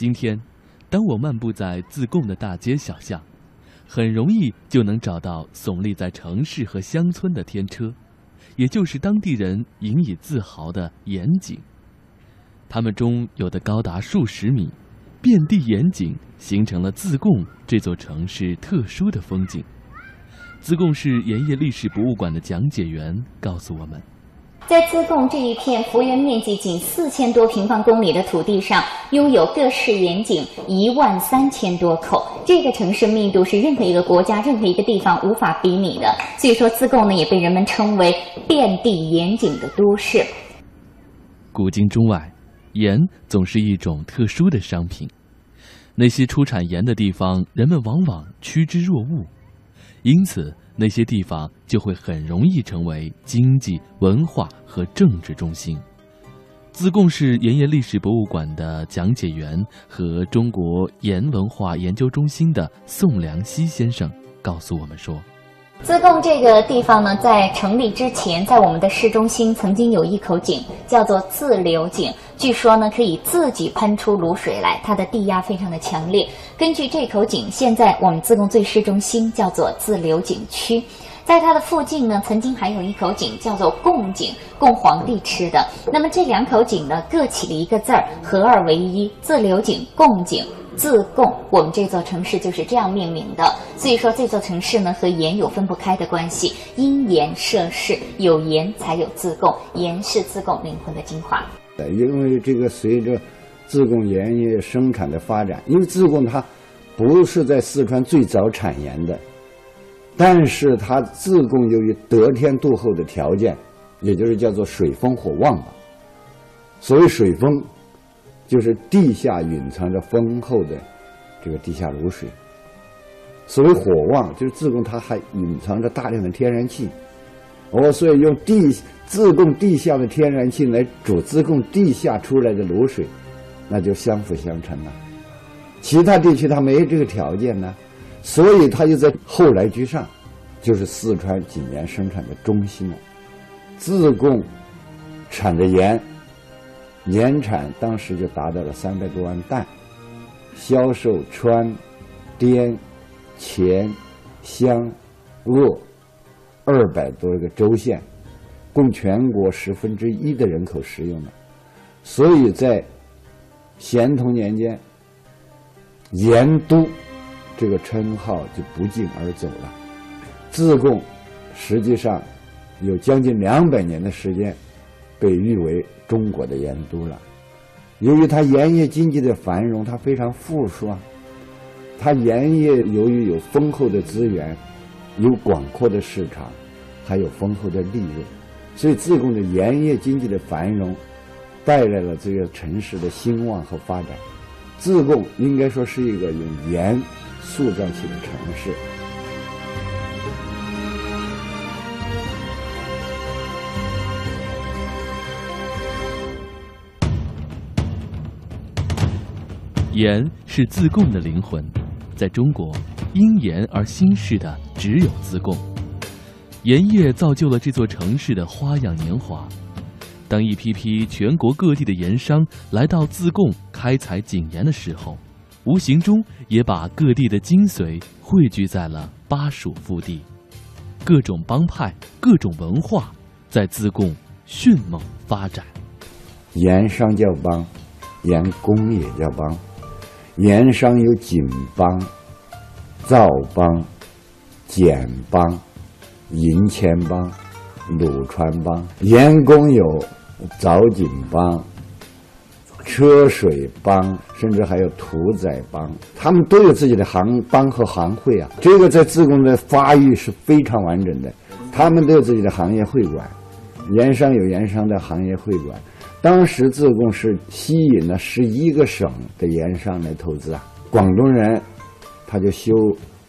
今天，当我漫步在自贡的大街小巷，很容易就能找到耸立在城市和乡村的天车，也就是当地人引以自豪的盐井。它们中有的高达数十米，遍地盐井，形成了自贡这座城市特殊的风景。自贡市盐业历史博物馆的讲解员告诉我们。在自贡这一片幅员面积仅四千多平方公里的土地上，拥有各式盐井一万三千多口。这个城市密度是任何一个国家、任何一个地方无法比拟的。所以说，自贡呢也被人们称为遍地盐井的都市。古今中外，盐总是一种特殊的商品。那些出产盐的地方，人们往往趋之若鹜，因此。那些地方就会很容易成为经济、文化和政治中心。自贡市盐业历史博物馆的讲解员和中国盐文化研究中心的宋良熙先生告诉我们说。自贡这个地方呢，在成立之前，在我们的市中心曾经有一口井，叫做自流井。据说呢，可以自己喷出卤水来，它的地压非常的强烈。根据这口井，现在我们自贡最市中心叫做自流井区。在它的附近呢，曾经还有一口井，叫做贡井，供皇帝吃的。那么这两口井呢，各起了一个字儿，合二为一，自流井、贡井。自贡，我们这座城市就是这样命名的。所以说，这座城市呢和盐有分不开的关系。因盐设市，有盐才有自贡，盐是自贡灵魂的精华。因为这个随着自贡盐业生产的发展，因为自贡它不是在四川最早产盐的，但是它自贡由于得天独厚的条件，也就是叫做水丰火旺吧。所谓水丰。就是地下蕴藏着丰厚的这个地下卤水。所谓火旺，就是自贡它还蕴藏着大量的天然气。哦，所以用地自贡地下的天然气来煮自贡地下出来的卤水，那就相辅相成了。其他地区它没这个条件呢，所以它就在后来居上，就是四川井盐生产的中心了。自贡产的盐。年产当时就达到了三百多万担，销售川、滇、黔、湘、鄂二百多个州县，供全国十分之一的人口食用的。所以在咸同年间，盐都这个称号就不胫而走了。自贡实际上有将近两百年的时间。被誉为中国的盐都了。由于它盐业经济的繁荣，它非常富庶。它盐业由于有丰厚的资源，有广阔的市场，还有丰厚的利润，所以自贡的盐业经济的繁荣，带来了这个城市的兴旺和发展。自贡应该说是一个有盐塑造起的城市。盐是自贡的灵魂，在中国，因盐而兴市的只有自贡。盐业造就了这座城市的花样年华。当一批批全国各地的盐商来到自贡开采井盐的时候，无形中也把各地的精髓汇聚在了巴蜀腹地。各种帮派、各种文化在自贡迅猛发展。盐商叫帮，盐工也叫帮。盐商有井帮、造帮、简帮、银钱帮、鲁川帮；盐工有凿井帮、车水帮，甚至还有屠宰帮。他们都有自己的行帮和行会啊。这个在自贡的发育是非常完整的，他们都有自己的行业会馆，盐商有盐商的行业会馆。当时自贡是吸引了十一个省的盐商来投资啊，广东人他就修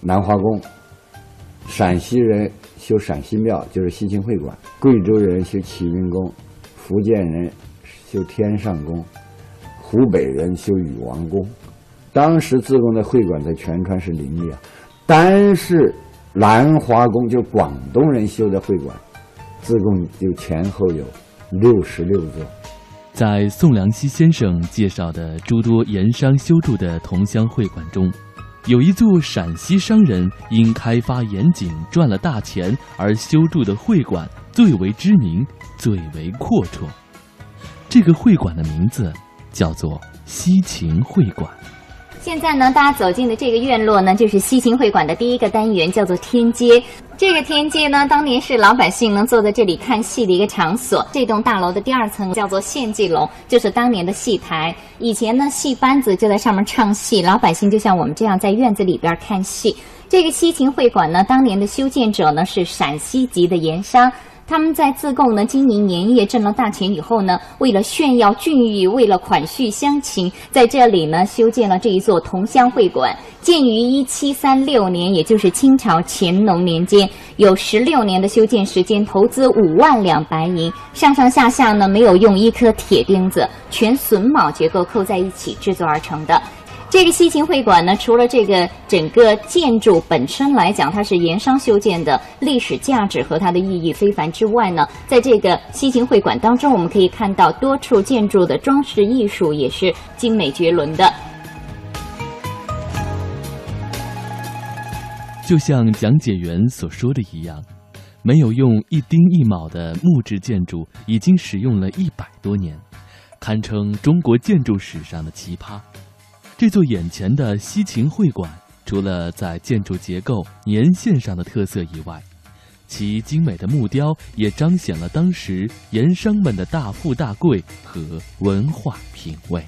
南华宫，陕西人修陕西庙，就是西秦会馆；贵州人修启云宫，福建人修天上宫，湖北人修禹王宫。当时自贡的会馆在全川是林立啊，单是南华宫就广东人修的会馆，自贡就前后有六十六座。在宋良熙先生介绍的诸多盐商修筑的同乡会馆中，有一座陕西商人因开发盐井赚了大钱而修筑的会馆最为知名，最为阔绰。这个会馆的名字叫做西秦会馆。现在呢，大家走进的这个院落呢，就是西秦会馆的第一个单元，叫做天街。这个天街呢，当年是老百姓能坐在这里看戏的一个场所。这栋大楼的第二层叫做献祭楼，就是当年的戏台。以前呢，戏班子就在上面唱戏，老百姓就像我们这样在院子里边看戏。这个西秦会馆呢，当年的修建者呢是陕西籍的盐商。他们在自贡呢经营盐业挣了大钱以后呢，为了炫耀俊誉，为了款续乡情，在这里呢修建了这一座同乡会馆。建于一七三六年，也就是清朝乾隆年间，有十六年的修建时间，投资五万两白银，上上下下呢没有用一颗铁钉子，全榫卯结构扣在一起制作而成的。这个西秦会馆呢，除了这个整个建筑本身来讲，它是盐商修建的，历史价值和它的意义非凡之外呢，在这个西秦会馆当中，我们可以看到多处建筑的装饰艺术也是精美绝伦的。就像讲解员所说的一样，没有用一丁一卯的木质建筑已经使用了一百多年，堪称中国建筑史上的奇葩。这座眼前的西秦会馆，除了在建筑结构、年限上的特色以外，其精美的木雕也彰显了当时盐商们的大富大贵和文化品味。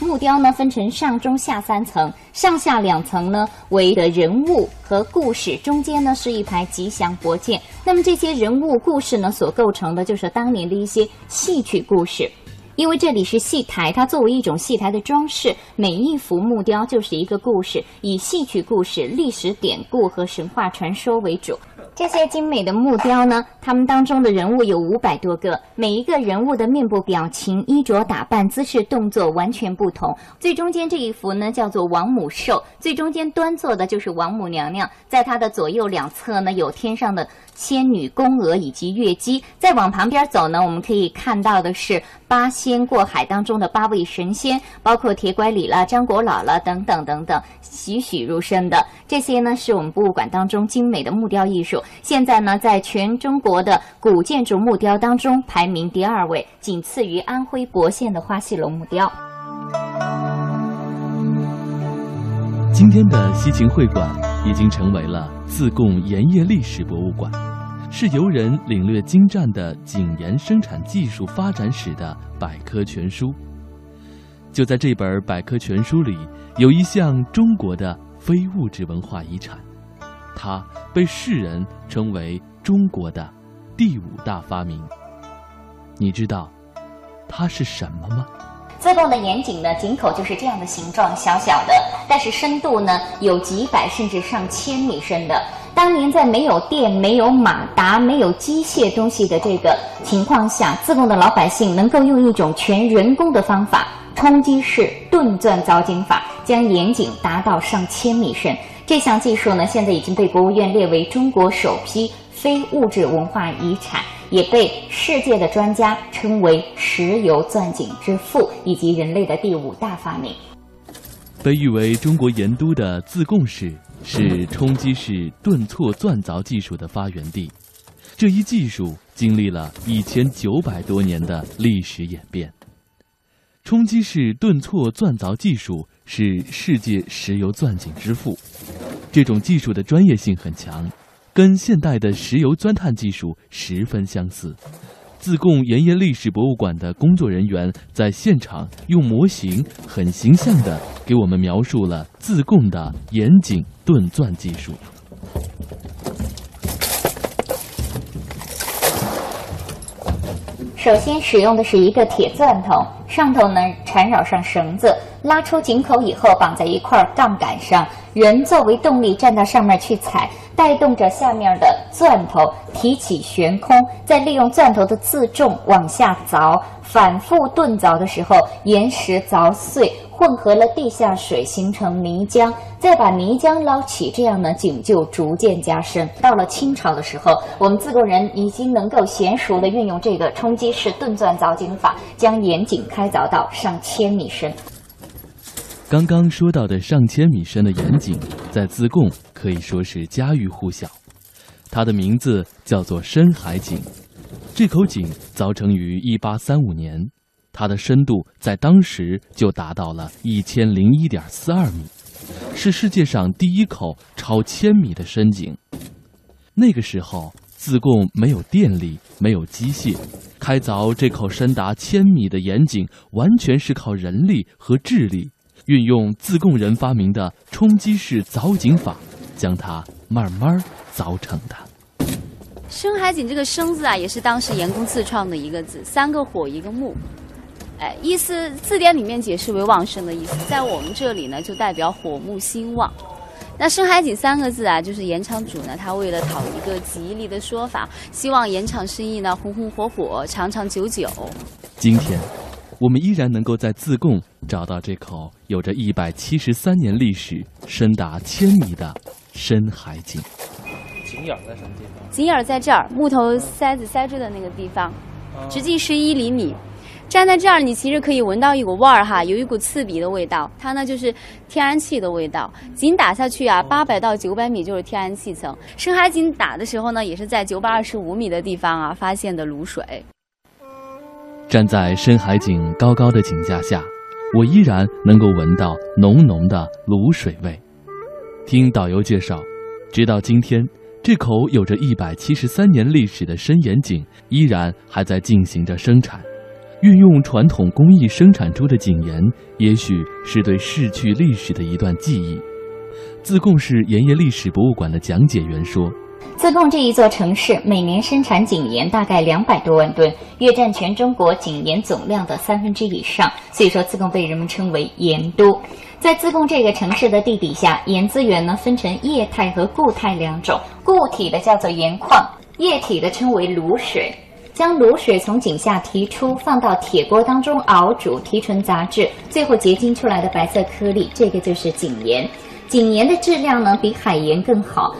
木雕呢分成上中下三层，上下两层呢为的人物和故事，中间呢是一排吉祥博剑。那么这些人物故事呢所构成的，就是当年的一些戏曲故事。因为这里是戏台，它作为一种戏台的装饰，每一幅木雕就是一个故事，以戏曲故事、历史典故和神话传说为主。这些精美的木雕呢，它们当中的人物有五百多个，每一个人物的面部表情、衣着打扮、姿势动作完全不同。最中间这一幅呢，叫做王母寿，最中间端坐的就是王母娘娘，在她的左右两侧呢，有天上的。仙女、宫娥以及月姬，再往旁边走呢，我们可以看到的是八仙过海当中的八位神仙，包括铁拐李了、张果老了等等等等，栩栩如生的这些呢，是我们博物馆当中精美的木雕艺术。现在呢，在全中国的古建筑木雕当中排名第二位，仅次于安徽亳县的花戏楼木雕。今天的西秦会馆已经成为了自贡盐业历史博物馆，是游人领略精湛的井盐生产技术发展史的百科全书。就在这本百科全书里，有一项中国的非物质文化遗产，它被世人称为中国的第五大发明。你知道它是什么吗？自贡的盐井呢，井口就是这样的形状，小小的，但是深度呢有几百甚至上千米深的。当年在没有电、没有马达、没有机械东西的这个情况下，自贡的老百姓能够用一种全人工的方法——冲击式顿钻凿井法，将盐井达到上千米深。这项技术呢，现在已经被国务院列为中国首批非物质文化遗产。也被世界的专家称为石油钻井之父，以及人类的第五大发明。被誉为中国盐都的自贡市，是冲击式顿挫钻凿技术的发源地。这一技术经历了一千九百多年的历史演变。冲击式顿挫钻凿技术是世界石油钻井之父，这种技术的专业性很强。跟现代的石油钻探技术十分相似。自贡盐业历史博物馆的工作人员在现场用模型很形象地给我们描述了自贡的盐井炖钻技术。首先使用的是一个铁钻头，上头呢缠绕上绳子，拉出井口以后绑在一块杠杆上，人作为动力站到上面去踩。带动着下面的钻头提起悬空，再利用钻头的自重往下凿，反复钝凿的时候，岩石凿碎混合了地下水，形成泥浆，再把泥浆捞起，这样呢井就逐渐加深。到了清朝的时候，我们自贡人已经能够娴熟地运用这个冲击式顿钻凿井法，将盐井开凿到上千米深。刚刚说到的上千米深的盐井，在自贡可以说是家喻户晓。它的名字叫做深海井。这口井凿成于一八三五年，它的深度在当时就达到了一千零一点四二米，是世界上第一口超千米的深井。那个时候，自贡没有电力，没有机械，开凿这口深达千米的盐井，完全是靠人力和智力。运用自贡人发明的冲击式凿井法，将它慢慢凿成的。深海井这个“生”字啊，也是当时盐工自创的一个字，三个火一个木，哎，意思字典里面解释为旺盛的意思，在我们这里呢，就代表火木兴旺。那深海井三个字啊，就是盐场主呢，他为了讨一个吉利的说法，希望盐场生意呢红红火火，长长久久。今天。我们依然能够在自贡找到这口有着一百七十三年历史、深达千米的深海井。井眼在什么地方？井眼在这儿，木头塞子塞住的那个地方，直径十一厘米。站在这儿，你其实可以闻到一股味儿哈，有一股刺鼻的味道，它呢就是天然气的味道。井打下去啊，八百到九百米就是天然气层。深海井打的时候呢，也是在九百二十五米的地方啊发现的卤水。站在深海井高高的井架下，我依然能够闻到浓浓的卤水味。听导游介绍，直到今天，这口有着一百七十三年历史的深盐井依然还在进行着生产。运用传统工艺生产出的井盐，也许是对逝去历史的一段记忆。自贡市盐业历史博物馆的讲解员说。自贡这一座城市每年生产井盐大概两百多万吨，约占全中国井盐总量的三分之以上。所以说，自贡被人们称为盐都。在自贡这个城市的地底下，盐资源呢分成液态和固态两种。固体的叫做盐矿，液体的称为卤水。将卤水从井下提出，放到铁锅当中熬煮，提纯杂质，最后结晶出来的白色颗粒，这个就是井盐。井盐的质量呢比海盐更好。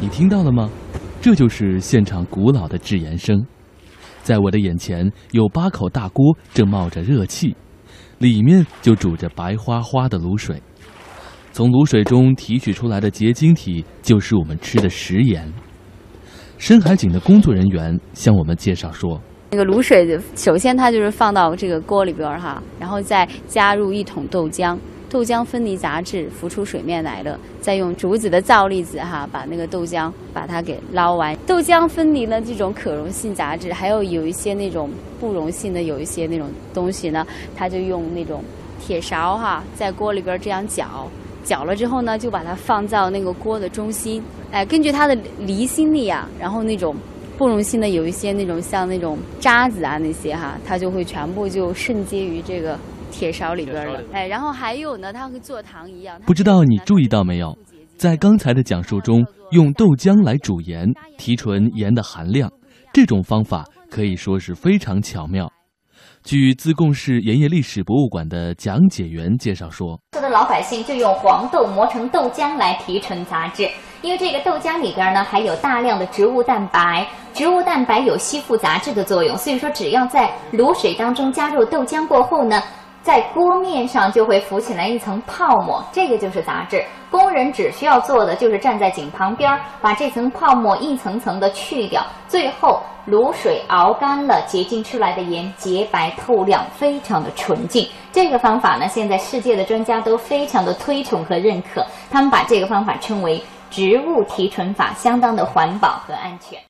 你听到了吗？这就是现场古老的制盐声。在我的眼前，有八口大锅正冒着热气，里面就煮着白花花的卤水。从卤水中提取出来的结晶体，就是我们吃的食盐。深海井的工作人员向我们介绍说：“那个卤水，首先它就是放到这个锅里边儿哈，然后再加入一桶豆浆。”豆浆分离杂质浮出水面来了，再用竹子的造粒子哈，把那个豆浆把它给捞完。豆浆分离了这种可溶性杂质，还有有一些那种不溶性的，有一些那种东西呢，它就用那种铁勺哈，在锅里边这样搅，搅了之后呢，就把它放到那个锅的中心。哎，根据它的离心力啊，然后那种不溶性的有一些那种像那种渣子啊那些哈，它就会全部就渗接于这个。铁勺里边的，哎，然后还有呢，它和做糖一样。不知道你注意到没有，在刚才的讲述中，用豆浆来煮盐，提纯盐的含量，这种方法可以说是非常巧妙。据自贡市盐业历史博物馆的讲解员介绍说，说的老百姓就用黄豆磨成豆浆来提纯杂质，因为这个豆浆里边呢含有大量的植物蛋白，植物蛋白有吸附杂质的作用，所以说只要在卤水当中加入豆浆过后呢。在锅面上就会浮起来一层泡沫，这个就是杂质。工人只需要做的就是站在井旁边，把这层泡沫一层层的去掉，最后卤水熬干了，结晶出来的盐洁白透亮，非常的纯净。这个方法呢，现在世界的专家都非常的推崇和认可，他们把这个方法称为植物提纯法，相当的环保和安全。